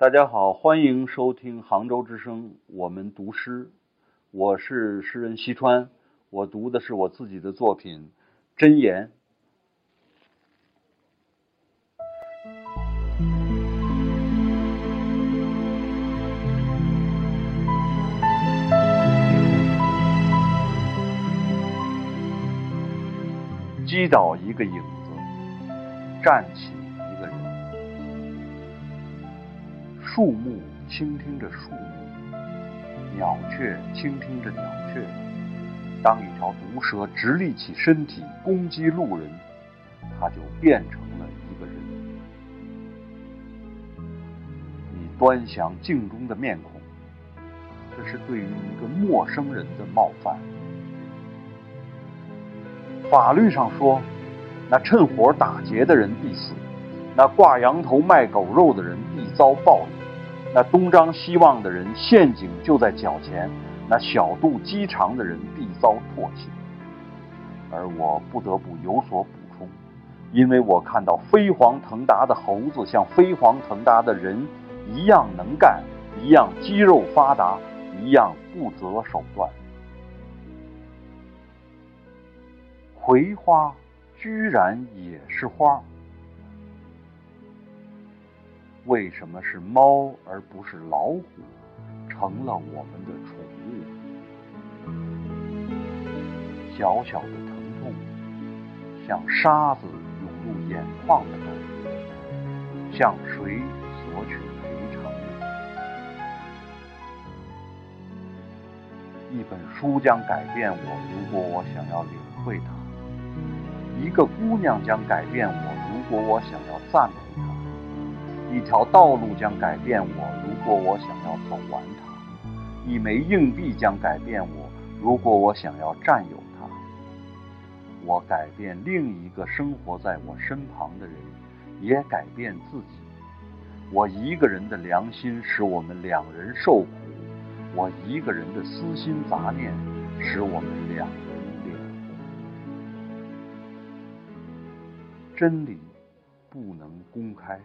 大家好，欢迎收听杭州之声，我们读诗。我是诗人西川，我读的是我自己的作品《箴言》。击倒一个影子，站起树木倾听着树木，鸟雀倾听着鸟雀。当一条毒蛇直立起身体攻击路人，它就变成了一个人。你端详镜中的面孔，这是对于一个陌生人的冒犯。法律上说，那趁火打劫的人必死，那挂羊头卖狗肉的人必遭报应，那东张西望的人陷阱就在脚前，那小肚鸡肠的人必遭唾弃。而我不得不有所补充，因为我看到飞黄腾达的猴子像飞黄腾达的人一样能干，一样肌肉发达，一样不择手段。葵花居然也是花，为什么是猫而不是老虎成了我们的宠物？小小的疼痛，像沙子涌入眼眶的感觉，向谁索取赔偿？一本书将改变我，如果我想要领会它。一个姑娘将改变我，如果我想要赞美她；一条道路将改变我，如果我想要走完它；一枚硬币将改变我，如果我想要占有它。我改变另一个生活在我身旁的人，也改变自己。我一个人的良心使我们两人受苦，我一个人的私心杂念使我们两人脸红。真理不能公开，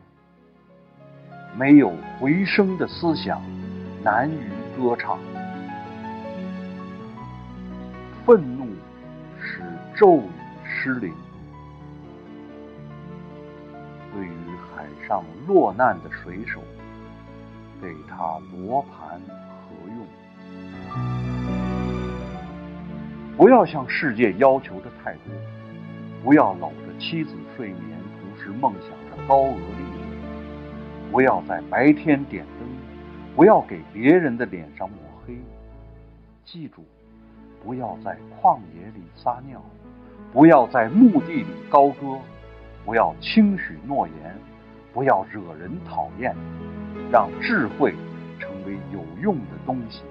没有回声的思想难于歌唱。愤怒使咒语失灵。对于海上落难的水手，给他罗盘何用？不要向世界要求的太多，不要搂着妻子。睡眠，同时梦想着高额利润。不要在白天点灯，不要给别人的脸上抹黑。记住，不要在旷野里撒尿，不要在墓地里高歌，不要轻许诺言，不要惹人讨厌。让智慧成为有用的东西，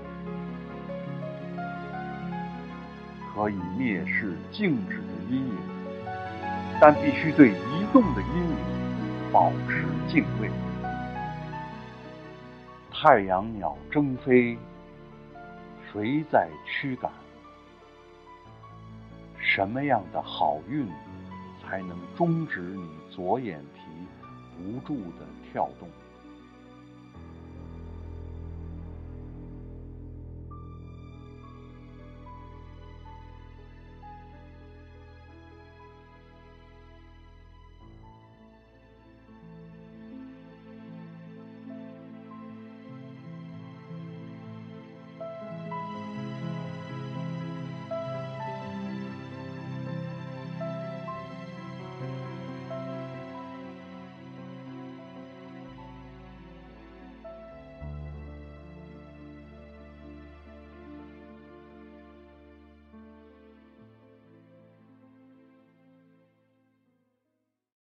可以蔑视静止的阴影。但必须对移动的阴影保持敬畏。太阳鸟争飞，谁在驱赶？什么样的好运才能终止你左眼皮不住的跳动？